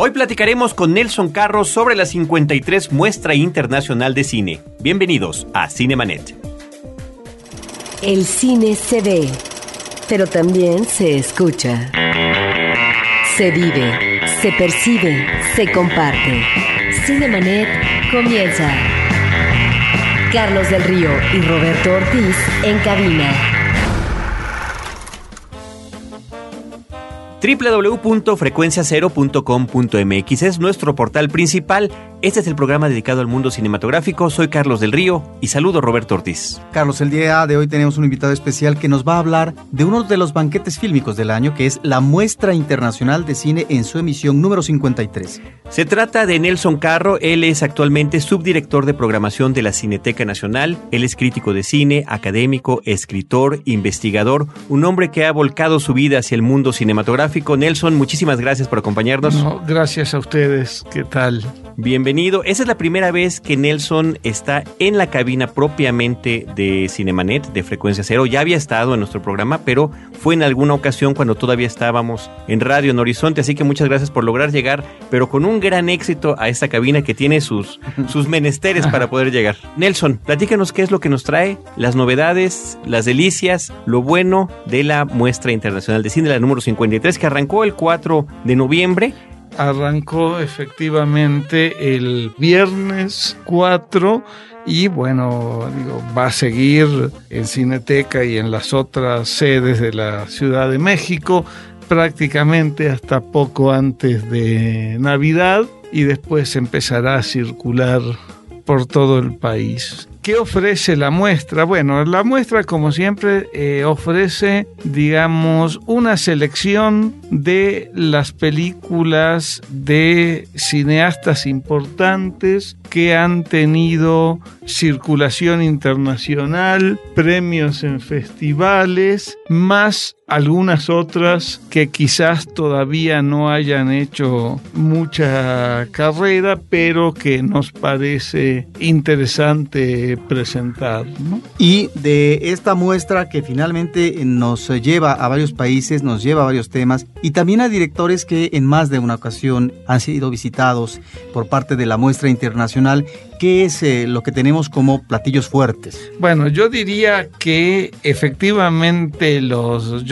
Hoy platicaremos con Nelson Carro sobre la 53 Muestra Internacional de Cine. Bienvenidos a Cinemanet. El cine se ve, pero también se escucha. Se vive, se percibe, se comparte. Cinemanet comienza. Carlos del Río y Roberto Ortiz en cabina. www.frecuenciacero.com.mx es nuestro portal principal. Este es el programa dedicado al mundo cinematográfico. Soy Carlos del Río y saludo a Roberto Ortiz. Carlos, el día de hoy tenemos un invitado especial que nos va a hablar de uno de los banquetes fílmicos del año, que es la Muestra Internacional de Cine en su emisión número 53. Se trata de Nelson Carro, él es actualmente subdirector de programación de la Cineteca Nacional, él es crítico de cine, académico, escritor, investigador, un hombre que ha volcado su vida hacia el mundo cinematográfico. Nelson, muchísimas gracias por acompañarnos. No, gracias a ustedes, ¿qué tal? Bienvenido. Esa es la primera vez que Nelson está en la cabina propiamente de Cinemanet, de Frecuencia Cero. Ya había estado en nuestro programa, pero fue en alguna ocasión cuando todavía estábamos en Radio en Horizonte. Así que muchas gracias por lograr llegar, pero con un gran éxito a esta cabina que tiene sus, sus menesteres para poder llegar. Nelson, platícanos qué es lo que nos trae, las novedades, las delicias, lo bueno de la muestra internacional de cine, la número 53, que arrancó el 4 de noviembre arrancó efectivamente el viernes 4 y bueno, digo, va a seguir en Cineteca y en las otras sedes de la Ciudad de México prácticamente hasta poco antes de Navidad y después empezará a circular por todo el país. ¿Qué ofrece la muestra? Bueno, la muestra, como siempre, eh, ofrece, digamos, una selección de las películas de cineastas importantes que han tenido circulación internacional, premios en festivales, más algunas otras que quizás todavía no hayan hecho mucha carrera, pero que nos parece interesante presentar. Y de esta muestra que finalmente nos lleva a varios países, nos lleva a varios temas, y también a directores que en más de una ocasión han sido visitados por parte de la muestra internacional Nacional ¿qué es eh, lo que tenemos como platillos fuertes? Bueno, yo diría que efectivamente los,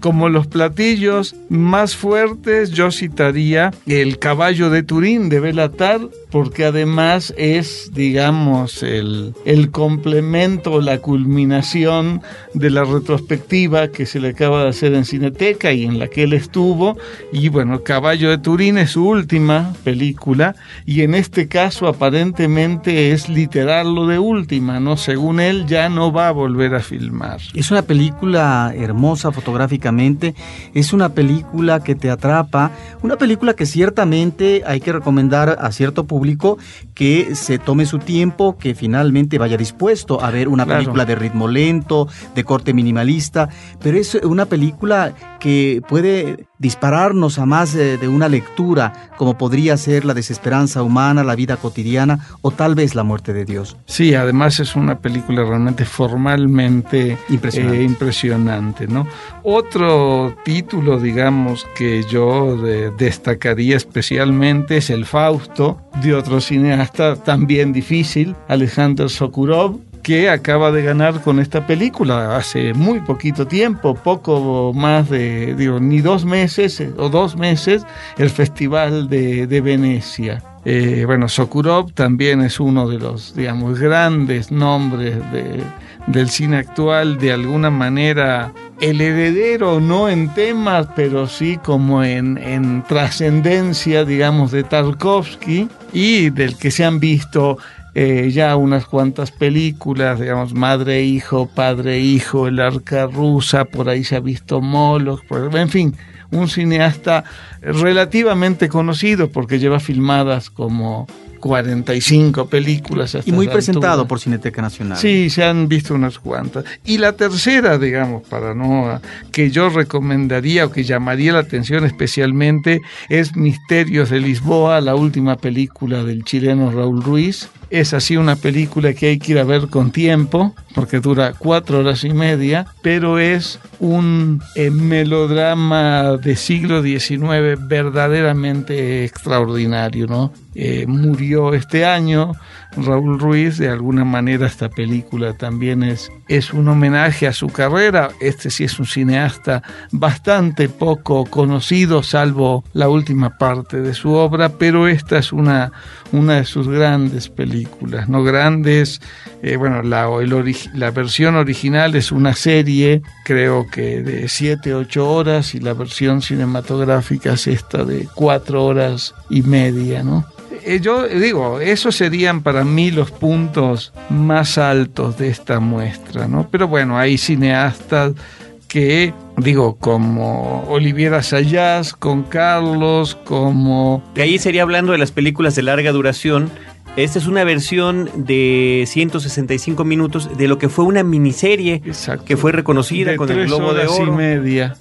como los platillos más fuertes, yo citaría el caballo de Turín de Belatar, porque además es, digamos, el, el complemento, la culminación de la retrospectiva que se le acaba de hacer en Cineteca y en la que él estuvo. Y bueno, Caballo de Turín es su última película y en este caso aparentemente es literal lo de última, ¿no? Según él ya no va a volver a filmar. Es una película hermosa fotográficamente, es una película que te atrapa, una película que ciertamente hay que recomendar a cierto público que se tome su tiempo, que finalmente vaya dispuesto a ver una película de ritmo lento, de corte minimalista, pero es una película que puede dispararnos a más de, una lectura, como podría ser la desesperanza humana, la vida cotidiana o tal vez la muerte de Dios. Sí, además es una película realmente formalmente impresionante, eh, impresionante ¿no? Otro título, digamos, que yo destacaría especialmente es El Fausto, de otro cineasta también difícil, Alejandro Sokurov, que acaba de ganar con esta película hace muy poquito tiempo, poco más de, digo, ni dos meses eh, o dos meses, el Festival de, Venecia. Eh, bueno, Sokurov también es uno de los, digamos, grandes nombres de, del cine actual, de alguna manera el heredero, no en temas, pero sí como en, en trascendencia, digamos, de Tarkovsky y del que se han visto eh, ya unas cuantas películas, digamos, Madre, Hijo, Padre, Hijo, El Arca Rusa, por ahí se ha visto Moloch, en fin, un cineasta relativamente conocido porque lleva filmadas como 45 películas. y muy presentado por Cineteca Nacional. Sí, se han visto unas cuantas. Y la tercera, digamos, para no, que yo recomendaría o que llamaría la atención especialmente, es Misterios de Lisboa, la última película del chileno Raúl Ruiz, es así una película que hay que ir a ver con tiempo, porque dura cuatro horas y media, pero es un eh, melodrama de siglo XIX verdaderamente extraordinario, ¿no? Eh, murió este año Raúl Ruiz, de alguna manera esta película también es, es un homenaje a su carrera. Este sí es un cineasta bastante poco conocido, salvo la última parte de su obra, pero esta es una, una de sus grandes películas, ¿no? Grandes, eh, bueno, la, la versión original es una serie, creo que de 7, 8 horas, y la versión cinematográfica es esta de 4 horas y media, ¿no? Eh, yo digo, esos serían para mí los puntos más altos de esta muestra, ¿no? Pero bueno, hay cineastas que, digo, como Olivier Assayas, con Carlos, como... De ahí sería hablando de las películas de larga duración, esta es una versión de 165 minutos de lo que fue una miniserie que fue reconocida con el Globo de Oro. y media.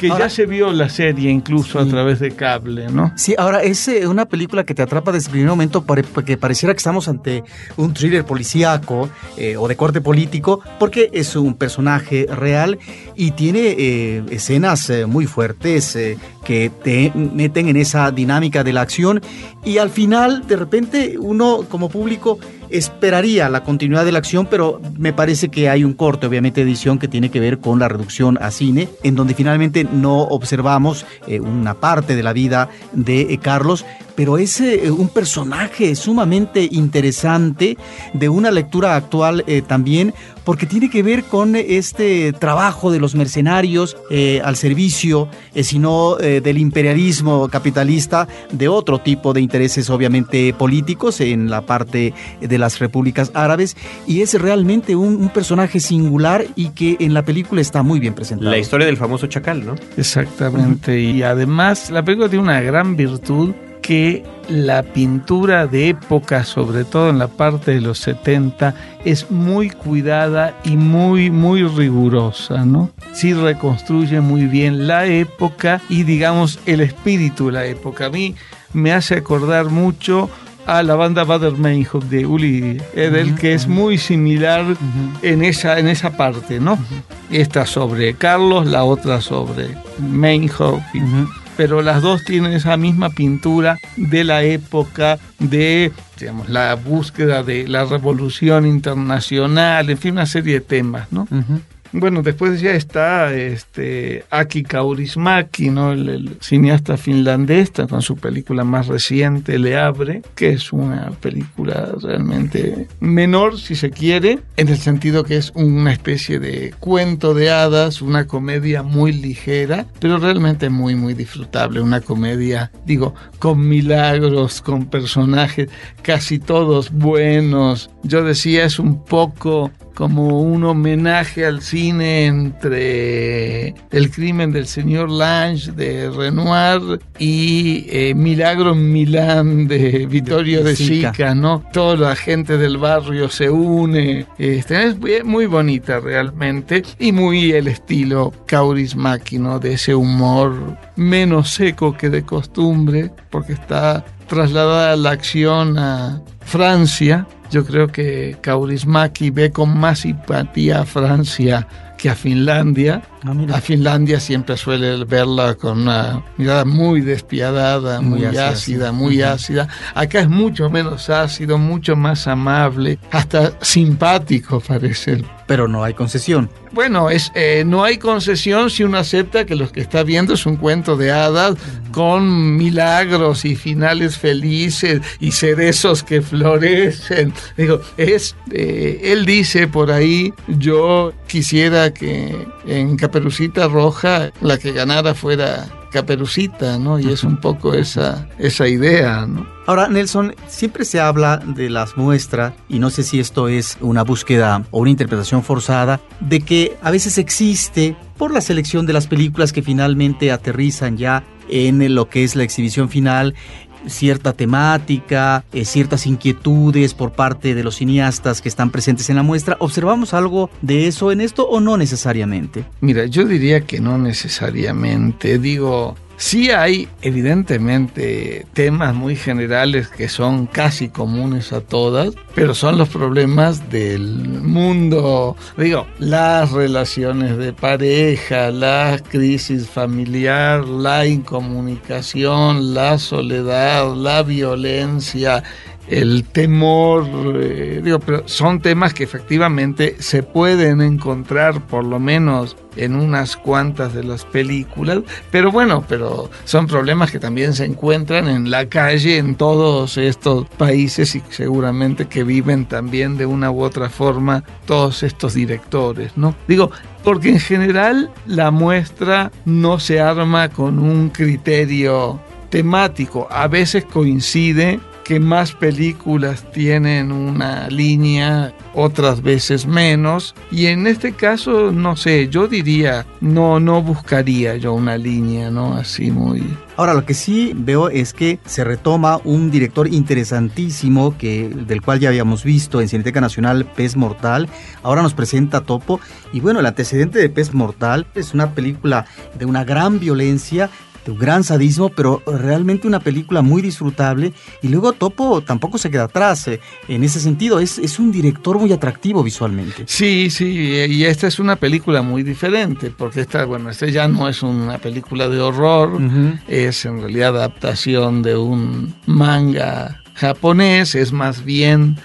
Que ya se vio la serie incluso a través de cable, ¿no? Sí, ahora es eh, una película que te atrapa desde el primer momento porque pareciera que estamos ante un thriller policíaco eh, o de corte político porque es un personaje real y tiene eh, escenas muy fuertes que te meten en esa dinámica de la acción y al final de repente uno como público esperaría la continuidad de la acción, pero me parece que hay un corte, obviamente, edición que tiene que ver con la reducción a cine, en donde finalmente no observamos eh, una parte de la vida de eh, Carlos, pero es eh, un personaje sumamente interesante de una lectura actual también, porque tiene que ver con este trabajo de los mercenarios al servicio, sino del imperialismo capitalista, de otro tipo de intereses obviamente políticos en la parte de las repúblicas árabes y es realmente un, personaje singular y que en la película está muy bien presentado. La historia del famoso chacal, ¿no? Exactamente, y además la película tiene una gran virtud que la pintura de época, sobre todo en la parte de los 70, es muy cuidada y muy, muy rigurosa, ¿no? Sí reconstruye muy bien la época y, digamos, el espíritu de la época. A mí me hace acordar mucho a la banda Bader Meinhof de Uli Edel, que es muy similar en, esa, en esa parte, ¿no? Esta sobre Carlos, la otra sobre Meinhof. Pero las dos tienen esa misma pintura de la época de digamos, la búsqueda de la revolución internacional, en fin, una serie de temas, ¿no? Bueno, después ya está este Aki Kaurismäki, ¿no? El, cineasta finlandés, con su película más reciente, Le Abre, que es una película realmente menor, si se quiere, en el sentido que es una especie de cuento de hadas, una comedia muy ligera, pero realmente muy, muy disfrutable. Una comedia, digo, con milagros, con personajes casi todos buenos. Yo decía, es un poco como un homenaje al cine entre El crimen del señor Lange de Renoir y eh, Milagro en Milán de Vittorio de, Sica, ¿no? Toda la gente del barrio se une. Este, es muy bonita realmente y muy el estilo Kauris ¿no? De ese humor menos seco que de costumbre porque está trasladada la acción a Francia yo creo que Kaurismäki ve con más simpatía a Francia que a Finlandia. Ah, a Finlandia siempre suele verla con una mirada muy despiadada, muy, ácida, muy ácida. Acá es mucho menos ácido, mucho más amable, hasta simpático parece pero no hay concesión. Bueno, es, eh, no hay concesión si uno acepta que lo que está viendo es un cuento de hadas con milagros y finales felices y cerezos que florecen. Digo, es, eh, él dice por ahí, yo quisiera que en Caperucita Roja la que ganara fuera Caperucita, ¿no? Y es un poco esa, esa idea, ¿no? Ahora, Nelson, siempre se habla de las muestras, y no sé si esto es una búsqueda o una interpretación forzada, de que a veces existe, por la selección de las películas que finalmente aterrizan ya en lo que es la exhibición final, cierta temática, eh, ciertas inquietudes por parte de los cineastas que están presentes en la muestra. ¿Observamos algo de eso en esto o no necesariamente? Mira, yo diría que no necesariamente. Digo, Sí hay evidentemente temas muy generales que son casi comunes a todas, pero son los problemas del mundo, digo, las relaciones de pareja, la crisis familiar, la incomunicación, la soledad, la violencia, el temor, eh, digo, pero son temas que efectivamente se pueden encontrar por lo menos en unas cuantas de las películas, pero bueno, pero son problemas que también se encuentran en la calle en todos estos países y seguramente que viven también de una u otra forma todos estos directores, ¿no? Digo, porque en general la muestra no se arma con un criterio temático, a veces coincide que más películas tienen una línea, otras veces menos. Y en este caso, no sé, yo diría, no, no buscaría yo una línea, ¿no? Así muy... Ahora, lo que sí veo es que se retoma un director interesantísimo que, del cual ya habíamos visto en Cineteca Nacional, Pez Mortal. Ahora nos presenta Topo. Y bueno, el antecedente de Pez Mortal es una película de una gran violencia un gran sadismo, pero realmente una película muy disfrutable. Y luego Topo tampoco se queda atrás eh, en ese sentido. Es, es un director muy atractivo visualmente. Sí, sí, y esta es una película muy diferente, porque esta, bueno, esta ya no es una película de horror, es en realidad adaptación de un manga japonés, es más bien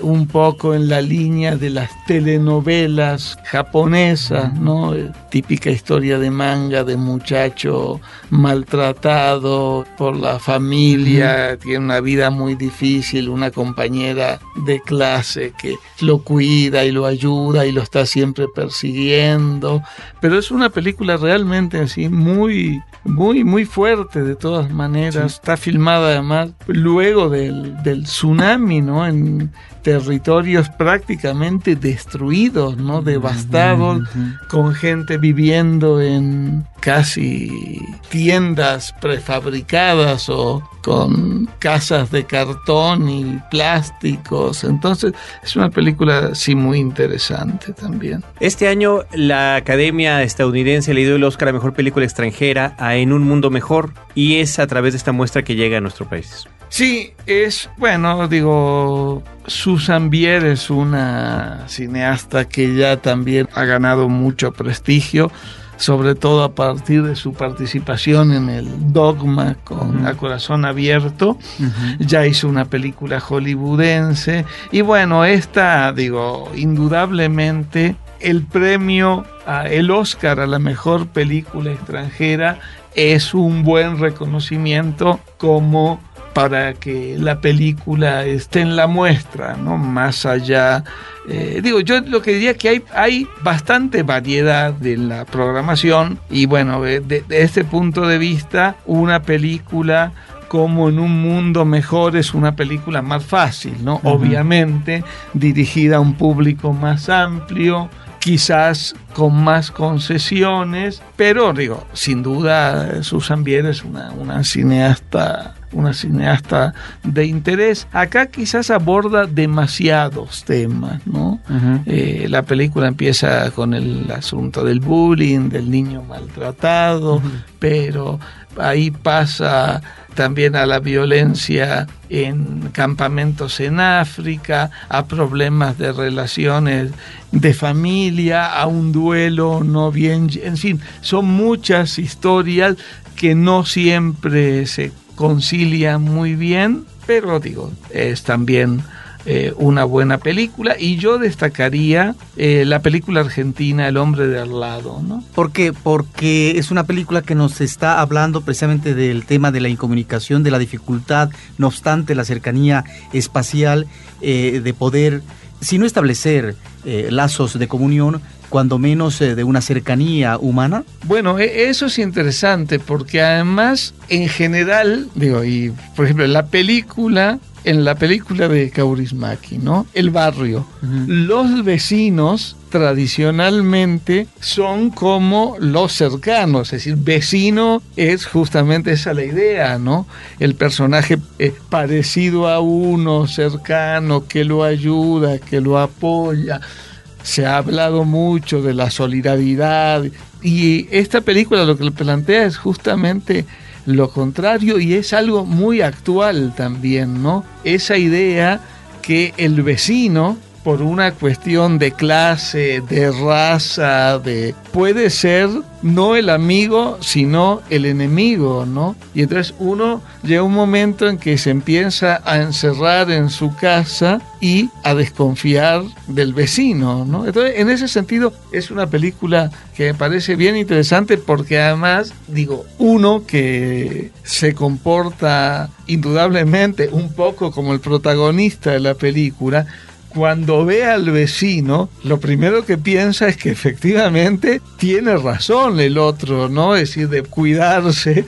un poco en la línea de las telenovelas japonesas, ¿no? Típica historia de manga de muchacho maltratado por la familia, tiene una vida muy difícil, una compañera de clase que lo cuida y lo ayuda y lo está siempre persiguiendo, pero es una película realmente así muy muy muy fuerte de todas maneras, está filmada además luego del, del tsunami, ¿no? En, territorios prácticamente destruidos, ¿no? Devastados, con gente viviendo en casi tiendas prefabricadas o con casas de cartón y plásticos. Entonces es una película sí muy interesante también. Este año la Academia estadounidense le dio el Oscar a Mejor Película Extranjera a En un Mundo Mejor y es a través de esta muestra que llega a nuestro país. Sí, es, bueno, digo, Susan Bier es una cineasta que ya también ha ganado mucho prestigio, sobre todo a partir de su participación en el Dogma con A Corazón Abierto. Ya hizo una película hollywoodense. Y bueno, esta, digo, indudablemente el premio, a, el Oscar a la mejor película extranjera es un buen reconocimiento como para que la película esté en la muestra, ¿no? Más allá. Eh, digo, yo lo que diría que hay, hay bastante variedad de la programación y bueno, desde este punto de vista, una película como en un mundo mejor es una película más fácil, ¿no? Obviamente dirigida a un público más amplio, quizás con más concesiones, pero digo, sin duda Susan Bier es una, una cineasta una cineasta de interés. Acá quizás aborda demasiados temas, ¿no? Eh, la película empieza con el asunto del bullying, del niño maltratado, pero ahí pasa también a la violencia en campamentos en África, a problemas de relaciones de familia, a un duelo no bien, en fin, son muchas historias que no siempre se concilia muy bien, pero digo, es también eh, una buena película y yo destacaría eh, la película argentina El hombre de al lado, ¿no? ¿Por qué? Porque es una película que nos está hablando precisamente del tema de la incomunicación, de la dificultad, no obstante la cercanía espacial, eh, de poder, si no establecer lazos de comunión, cuando menos eh, de una cercanía humana? Bueno, e, eso es interesante porque además, en general, digo, y por ejemplo, en la película, en la película de Kaurismäki, ¿no? El barrio, los vecinos tradicionalmente son como los cercanos, es decir, vecino es justamente esa la idea, ¿no? El personaje es parecido a uno, cercano, que lo ayuda, que lo apoya se ha hablado mucho de la solidaridad Y esta película lo que plantea es justamente lo contrario y es algo muy actual también, ¿no? Esa idea que el vecino por una cuestión de clase, de raza, de puede ser no el amigo, sino el enemigo, ¿no? Y entonces uno llega un momento en que se empieza a encerrar en su casa y a desconfiar del vecino, ¿no? Entonces, en ese sentido, es una película que me parece bien interesante porque además, digo, uno que se comporta indudablemente un poco como el protagonista de la película, cuando ve al vecino, lo primero que piensa es que efectivamente tiene razón el otro, ¿no? Es decir, de cuidarse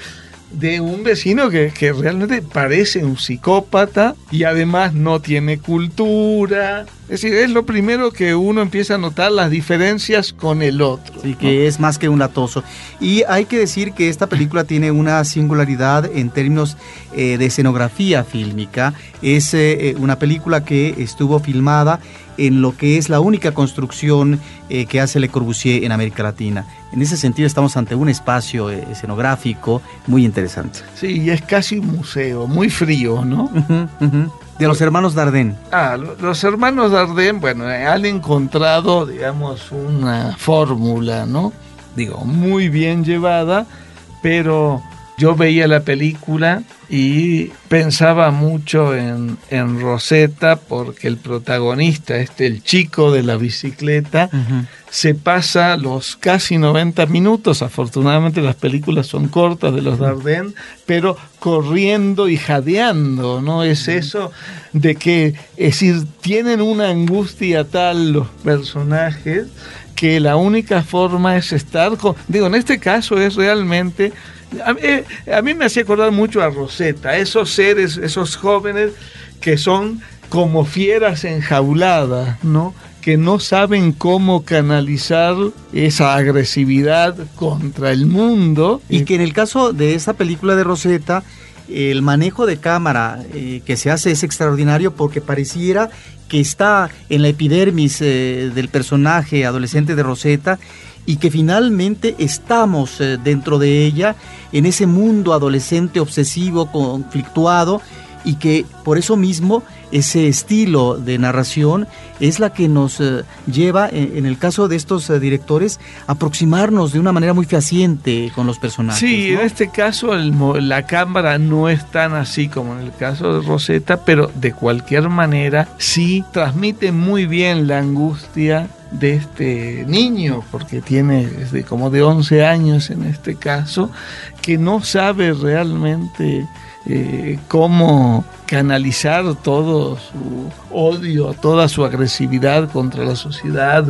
de un vecino que, realmente parece un psicópata y además no tiene cultura. Es decir, es lo primero que uno empieza a notar las diferencias con el otro. Sí, que es más que un atoso. Y hay que decir que esta película tiene una singularidad en términos eh, de escenografía fílmica. Es eh, una película que estuvo filmada en lo que es la única construcción eh, que hace Le Corbusier en América Latina. En ese sentido estamos ante un espacio eh, escenográfico muy interesante. Sí, y es casi un museo, muy frío, ¿no? De los hermanos Dardenne. Ah, los hermanos Dardenne, bueno, eh, han encontrado, digamos, una fórmula, ¿no? Digo, muy bien llevada, pero yo veía la película y pensaba mucho en, en Rosetta porque el protagonista, este, el chico de la bicicleta, se pasa los casi 90 minutos, afortunadamente las películas son cortas de los Dardenne, pero corriendo y jadeando, ¿no? Es eso de que, es decir, tienen una angustia tal los personajes que la única forma es estar con, digo, en este caso es realmente a mí, me hacía acordar mucho a Rosetta, esos seres, esos jóvenes que son como fieras enjauladas, ¿no? que no saben cómo canalizar esa agresividad contra el mundo. Y que en el caso de esa película de Rosetta, el manejo de cámara eh, que se hace es extraordinario porque pareciera que está en la epidermis eh, del personaje adolescente de Rosetta y que finalmente estamos eh, dentro de ella, en ese mundo adolescente obsesivo, conflictuado, y que por eso mismo ese estilo de narración es la que nos eh, lleva, en, el caso de estos eh, directores, a aproximarnos de una manera muy fehaciente con los personajes. Sí, en este caso la cámara no es tan así como en el caso de Rosetta, pero de cualquier manera sí transmite muy bien la angustia de este niño, porque tiene desde como de 11 años en este caso, que no sabe realmente eh, cómo canalizar todo su odio, toda su agresividad contra la sociedad,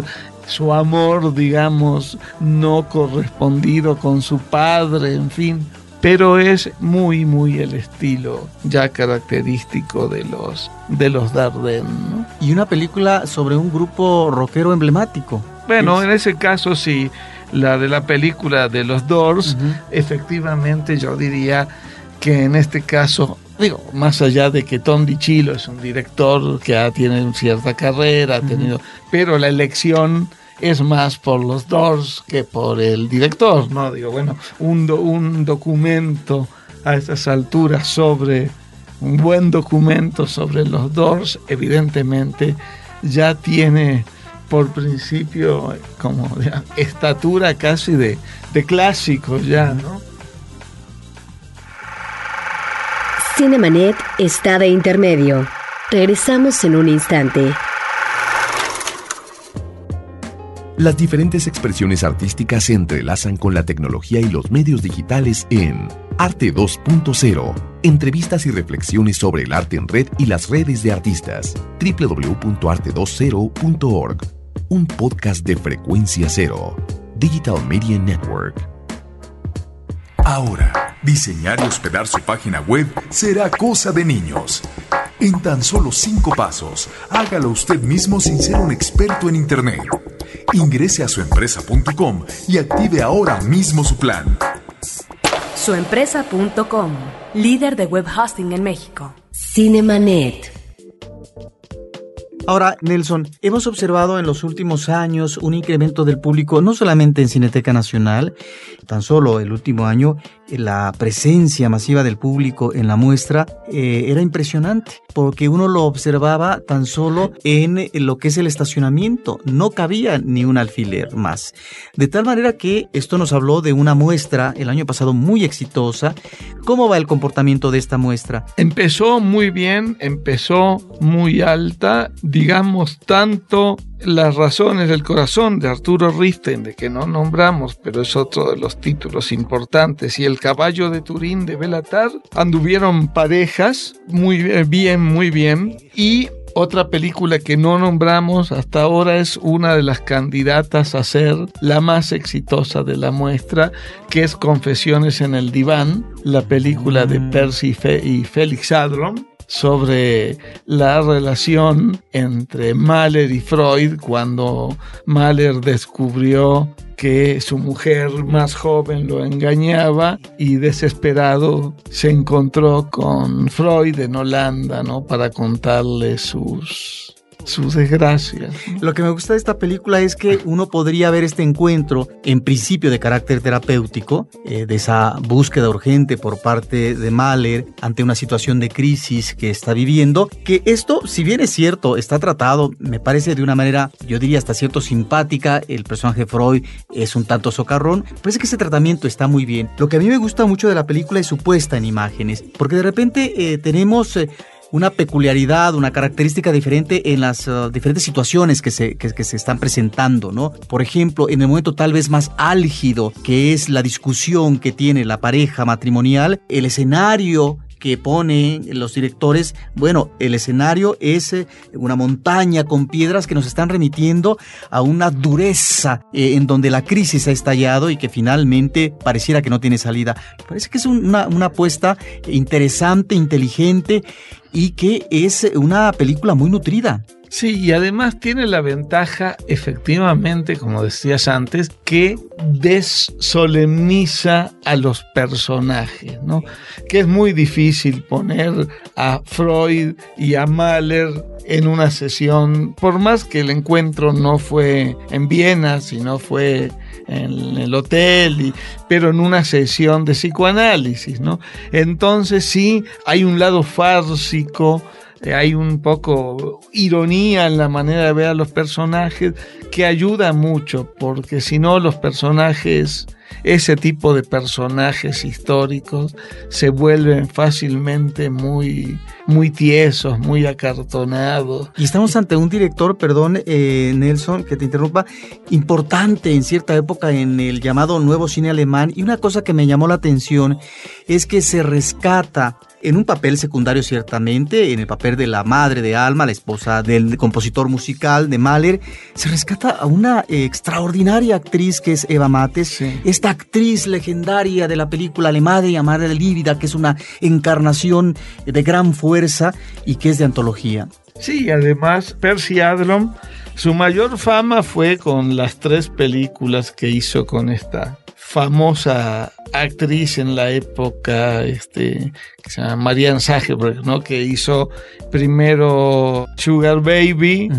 su amor, digamos, no correspondido con su padre, en fin, pero es muy muy el estilo ya característico de los de los Dardenne y una película sobre un grupo rockero emblemático. Bueno en ese caso sí la de la película de los Doors efectivamente yo diría que en este caso digo más allá de que Tom DiCillo es un director que ha, tiene cierta carrera ha tenido pero la elección es más por los Doors que por el director, ¿no? Digo, bueno, un, un documento a estas alturas sobre, un buen documento sobre los Doors, evidentemente ya tiene por principio como estatura casi de, de clásico ya, ¿no? Cinemanet está de intermedio. Regresamos en un instante. Las diferentes expresiones artísticas se entrelazan con la tecnología y los medios digitales en Arte 2.0. Entrevistas y reflexiones sobre el arte en red y las redes de artistas. www.arte20.org. Un podcast de frecuencia cero. Digital Media Network. Ahora, diseñar y hospedar su página web será cosa de niños. En tan solo cinco pasos, hágalo usted mismo sin ser un experto en Internet. Ingrese a suempresa.com y active ahora mismo su plan. Ahora, Nelson, hemos observado en los últimos años un incremento del público, no solamente en Cineteca Nacional, tan solo el último año, la presencia masiva del público en la muestra eh, era impresionante, porque uno lo observaba tan solo en lo que es el estacionamiento, no cabía ni un alfiler más. De tal manera que esto nos habló de una muestra el año pasado muy exitosa. ¿Cómo va el comportamiento de esta muestra? Empezó muy bien, empezó muy alta, digamos tanto las razones del corazón de Arturo Riften, de que no nombramos, pero es otro de los títulos importantes, y El caballo de Turín de Belatar, anduvieron parejas muy bien, muy bien, y otra película que no nombramos hasta ahora es una de las candidatas a ser la más exitosa de la muestra, que es Confesiones en el Diván, la película de mm. Percy y Félix Adron, sobre la relación entre Mahler y Freud cuando Mahler descubrió que su mujer más joven lo engañaba y desesperado se encontró con Freud en Holanda, ¿no? Para contarle sus sus desgracias. Lo que me gusta de esta película es que uno podría ver este encuentro, en principio de carácter terapéutico, eh, de esa búsqueda urgente por parte de Mahler ante una situación de crisis que está viviendo, que esto, si bien es cierto, está tratado, me parece de una manera, yo diría hasta cierto simpática, el personaje Freud es un tanto socarrón, parece que ese tratamiento está muy bien. Lo que a mí me gusta mucho de la película es su puesta en imágenes, porque de repente eh, tenemos... Eh, una peculiaridad, una característica diferente en las uh, diferentes situaciones que se, que, se están presentando, ¿no? Por ejemplo, en el momento tal vez más álgido, que es la discusión que tiene la pareja matrimonial, el escenario que ponen los directores, bueno, el escenario es eh, una montaña con piedras que nos están remitiendo a una dureza eh, en donde la crisis ha estallado y que finalmente pareciera que no tiene salida. Parece que es una, una apuesta interesante, inteligente y que es una película muy nutrida. Sí, y además tiene la ventaja, efectivamente, como decías antes, que desolemniza a los personajes, ¿no? Que es muy difícil poner a Freud y a Mahler en una sesión, por más que el encuentro no fue en Viena, sino fue en el hotel, pero en una sesión de psicoanálisis, ¿no? Entonces sí, hay un lado fársico, hay un poco ironía en la manera de ver a los personajes que ayuda mucho, porque si no los personajes ese tipo de personajes históricos se vuelven fácilmente muy, muy tiesos, muy acartonados. Y estamos ante un director, perdón, eh, Nelson, que te interrumpa, importante en cierta época en el llamado nuevo cine alemán. Y una cosa que me llamó la atención es que se rescata en un papel secundario ciertamente, en el papel de la madre de Alma, la esposa del compositor musical de Mahler, se rescata a una extraordinaria actriz que es Eva Mates, esta actriz legendaria de la película La madre y madre de Lívida, que es una encarnación de gran fuerza y que es de antología. Sí, además Percy Adlon, su mayor fama fue con las tres películas que hizo con esta famosa actriz en la época, este, que se llama Marianne Sageberg, ¿no? Que hizo primero Sugar Baby,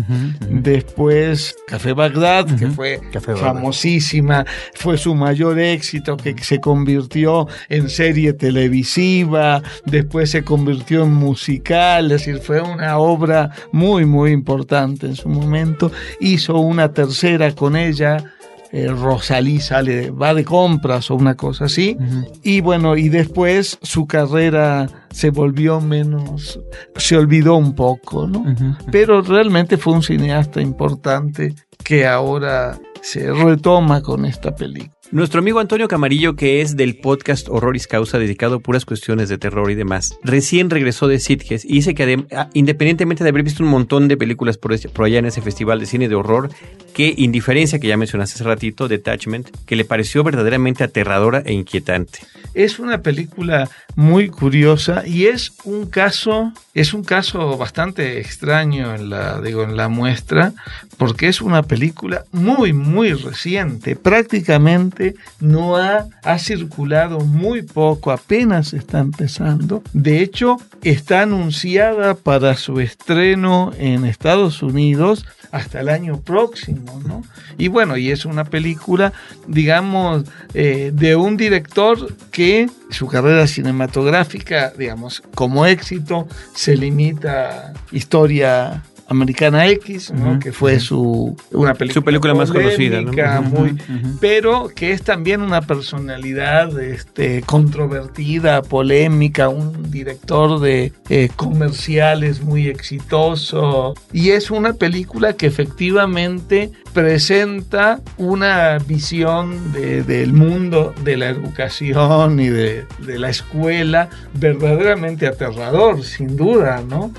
después Café Bagdad, que fue famosísima, fue su mayor éxito, que se convirtió en serie televisiva, después se convirtió en musical, es decir, fue una obra muy, muy importante en su momento. Hizo una tercera con ella, eh, Rosalí sale, va de compras o una cosa así. Y bueno, y después su carrera se volvió menos, se olvidó un poco, ¿no? Pero realmente fue un cineasta importante que ahora se retoma con esta película. Nuestro amigo Antonio Camarillo, que es del podcast Horroris Causa, dedicado a puras cuestiones de terror y demás, recién regresó de Sitges y dice que ah, independientemente de haber visto un montón de películas por, allá en ese festival de cine de horror, que indiferencia que ya mencionaste hace ratito, Detachment, que le pareció verdaderamente aterradora e inquietante. Es una película muy curiosa y es un caso, es un caso bastante extraño en la, digo, en la muestra, porque es una película muy, muy reciente, prácticamente no ha, ha circulado muy poco, apenas está empezando. De hecho, está anunciada para su estreno en Estados Unidos hasta el año próximo, ¿no? Y bueno, y es una película, digamos, eh, de un director que su carrera cinematográfica, digamos, como éxito, se limita a historia Americana X, que fue su una película, su película más conocida, muy, pero que es también una personalidad este, controvertida, polémica, un director de eh, comerciales muy exitoso. Y es una película que efectivamente presenta una visión del mundo de la educación y de, de la escuela verdaderamente aterrador, sin duda, ¿no?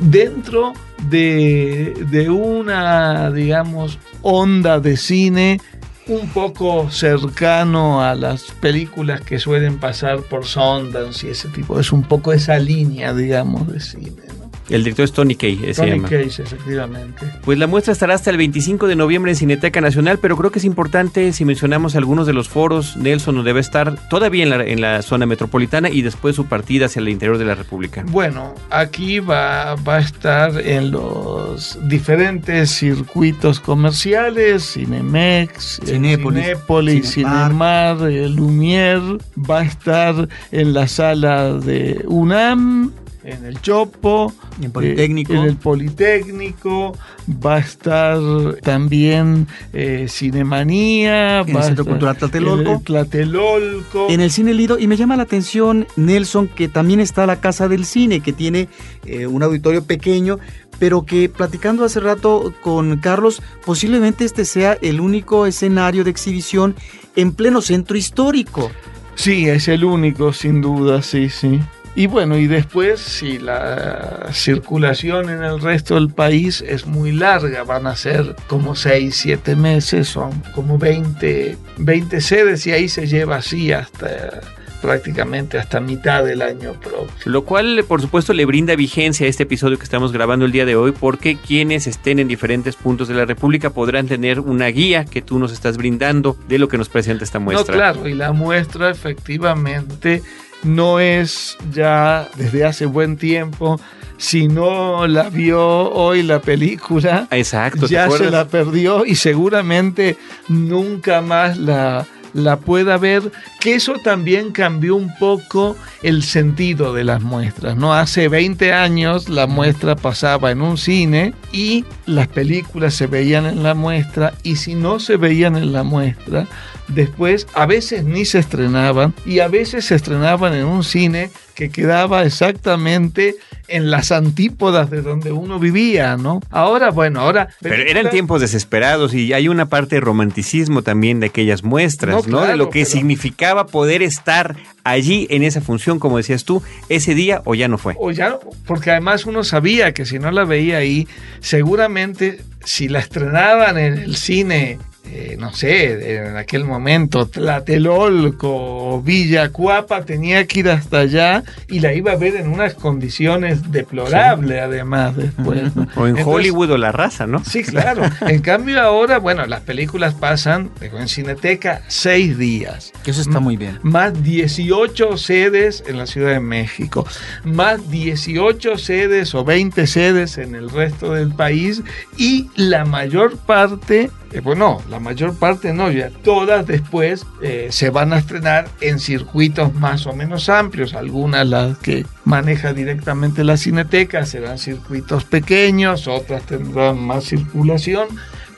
Dentro de, una, digamos, onda de cine un poco cercano a las películas que suelen pasar por Sundance y ese tipo. Es un poco esa línea, digamos, de cine. El director es Tony Kay, Tony Case, efectivamente. Pues la muestra estará hasta el 25 de noviembre en Cineteca Nacional, pero creo que es importante si mencionamos algunos de los foros, Nelson no debe estar todavía en la, en la zona metropolitana y después su partida hacia el interior de la República. Bueno, aquí va, va a estar en los diferentes circuitos comerciales, Cinemex, Cinépolis, Cinépolis Cinemar, Lumière, va a estar en la sala de UNAM, en el Chopo, en el Politécnico. en el Politécnico, va a estar también eh, Cinemanía, en el Centro Cultural Tlatelolco. Tlatelolco. En el Cine Lido, y me llama la atención, Nelson, que también está la Casa del Cine, que tiene eh, un auditorio pequeño, pero que platicando hace rato con Carlos, posiblemente este sea el único escenario de exhibición en pleno centro histórico. Sí, es el único, sin duda, sí, sí. Y bueno, y después si la circulación en el resto del país es muy larga, van a ser como 6, 7 meses, son como 20, 20 sedes y ahí se lleva así hasta prácticamente hasta mitad del año próximo. Lo cual, por supuesto, le brinda vigencia a este episodio que estamos grabando el día de hoy, porque quienes estén en diferentes puntos de la República podrán tener una guía que tú nos estás brindando de lo que nos presenta esta muestra. No, claro, y la muestra efectivamente no es ya desde hace buen tiempo. Si no la vio hoy la película, Exacto, ya se la perdió y seguramente nunca más la, la pueda ver, que eso también cambió un poco el sentido de las muestras, ¿no? Hace 20 años la muestra pasaba en un cine y las películas se veían en la muestra y si no se veían en la muestra, después a veces ni se estrenaban y a veces se estrenaban en un cine que quedaba exactamente en las antípodas de donde uno vivía, ¿no? Ahora, bueno, ahora... Pero eran tiempos desesperados y hay una parte de romanticismo también de aquellas muestras, ¿no? de lo que significaba poder estar allí en esa función, como decías tú, ese día o ya no fue. O ya, porque además uno sabía que si no la veía ahí, seguramente si la estrenaban en el cine eh, no sé, en aquel momento Tlatelolco, Villacuapa, tenía que ir hasta allá y la iba a ver en unas condiciones deplorables además después. O en Hollywood o la raza, ¿no? Sí, claro. en cambio ahora, bueno, las películas pasan en Cineteca seis días. Que eso está muy bien. Más 18 sedes en la Ciudad de México, más 18 sedes o 20 sedes en el resto del país y la mayor parte eh, bueno, la mayor parte no, ya todas después eh, se van a estrenar en circuitos más o menos amplios. Algunas las que maneja directamente la cineteca serán circuitos pequeños, otras tendrán más circulación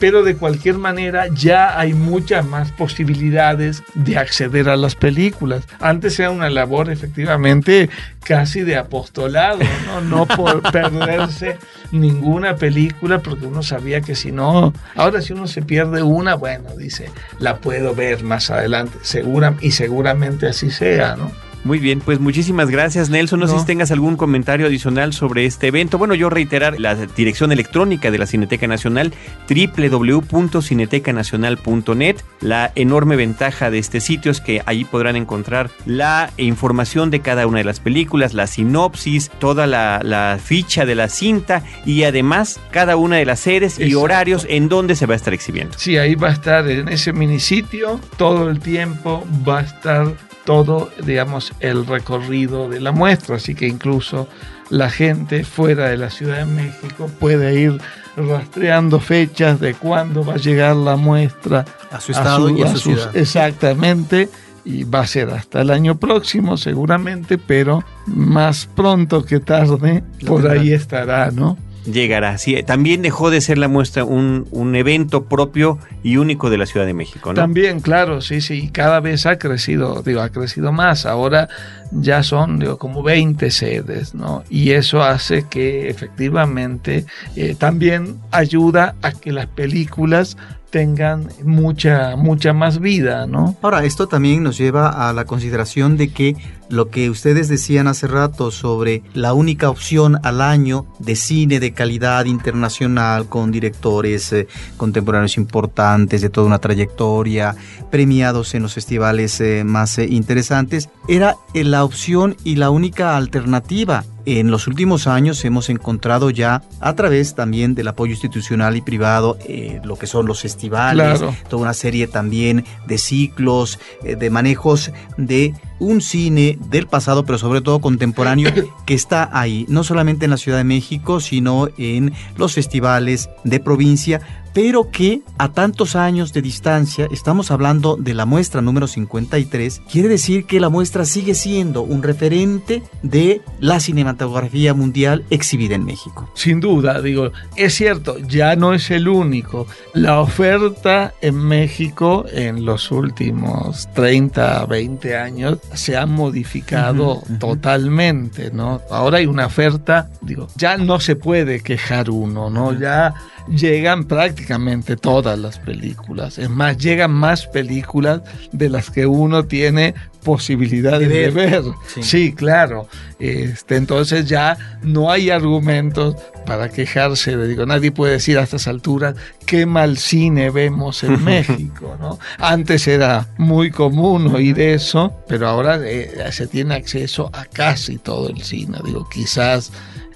pero de cualquier manera ya hay muchas más posibilidades de acceder a las películas. Antes era una labor efectivamente casi de apostolado, no, no por perderse ninguna película porque uno sabía que si no, ahora si uno se pierde una, bueno, dice, la puedo ver más adelante, segura y seguramente así sea, ¿no? Muy bien, pues muchísimas gracias Nelson. No, sé si tengas algún comentario adicional sobre este evento. Bueno, yo reiterar la dirección electrónica de la Cineteca Nacional, www.cinetecanacional.net. La enorme ventaja de este sitio es que ahí podrán encontrar la información de cada una de las películas, la sinopsis, toda la, ficha de la cinta y además cada una de las series y horarios en donde se va a estar exhibiendo. Sí, ahí va a estar en ese minisitio todo el tiempo, va a estar todo, digamos, el recorrido de la muestra, así que incluso la gente fuera de la Ciudad de México puede ir rastreando fechas de cuándo va a llegar la muestra a su estado y a su, ciudad. Exactamente, y va a ser hasta el año próximo seguramente, pero más pronto que tarde por ahí estará, ¿no? Llegará. Sí, también dejó de ser la muestra un, un, evento propio y único de la Ciudad de México, ¿no? También, claro, sí, sí, cada vez ha crecido, digo, ha crecido más. Ahora ya son, digo, como 20 sedes, ¿no? Y eso hace que efectivamente eh, también ayuda a que las películas tengan mucha, mucha más vida, ¿no? Ahora, esto también nos lleva a la consideración de que lo que ustedes decían hace rato sobre la única opción al año de cine de calidad internacional con directores eh, contemporáneos importantes de toda una trayectoria, premiados en los festivales eh, más eh, interesantes, era la opción y la única alternativa en los últimos años hemos encontrado ya a través también del apoyo institucional y privado eh, lo que son los festivales, toda una serie también de ciclos, eh, de manejos de un cine del pasado, pero sobre todo contemporáneo, que está ahí, no solamente en la Ciudad de México, sino en los festivales de provincia, pero que a tantos años de distancia, estamos hablando de la muestra número 53, quiere decir que la muestra sigue siendo un referente de la cinematografía mundial exhibida en México. Sin duda, digo, es cierto, ya no es el único. La oferta en México en los últimos 30, 20 años se ha modificado totalmente, ¿no? Ahora hay una oferta, digo, ya no se puede quejar uno, ¿no? Ya llegan prácticamente todas las películas. Es más, llegan más películas de las que uno tiene posibilidades de ver. Sí. claro. Este, entonces ya no hay argumentos para quejarse. Digo, nadie puede decir a estas alturas qué mal cine vemos en México. ¿no? Antes era muy común oír eso, pero ahora eh, se tiene acceso a casi todo el cine. Digo, quizás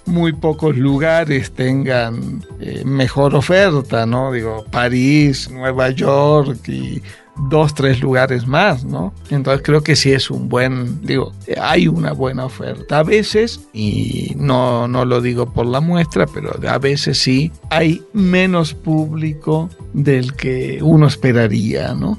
muy pocos lugares tengan eh, mejor oferta, ¿no? Digo, París, Nueva York y dos, tres lugares más, ¿no? Entonces creo que sí es un buen, digo, hay una buena oferta. A veces, y no, no lo digo por la muestra, pero a veces sí, hay menos público del que uno esperaría, ¿no?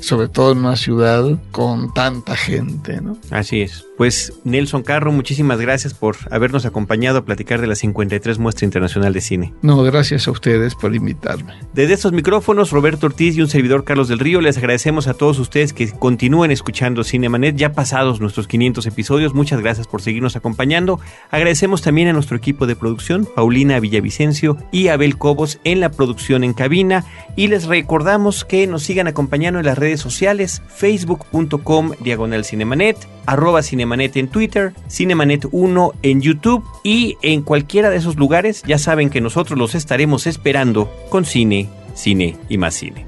Sobre todo en una ciudad con tanta gente, ¿no? Así es. Pues Nelson Carro, muchísimas gracias por habernos acompañado a platicar de la 53 Muestra Internacional de Cine. No, gracias a ustedes por invitarme. Desde estos micrófonos, Roberto Ortiz y un servidor Carlos del Río, les agradecemos a todos ustedes que continúen escuchando Cinemanet ya pasados nuestros 500 episodios. Muchas gracias por seguirnos acompañando. Agradecemos también a nuestro equipo de producción, Paulina Villavicencio y Abel Cobos en la producción en cabina. Y les recordamos que nos sigan acompañando en las redes sociales, facebook.com diagonal cinemanet, arroba cinemanet en Twitter, cinemanet1 en YouTube y en cualquiera de esos lugares ya saben que nosotros los estaremos esperando con cine, cine y más cine.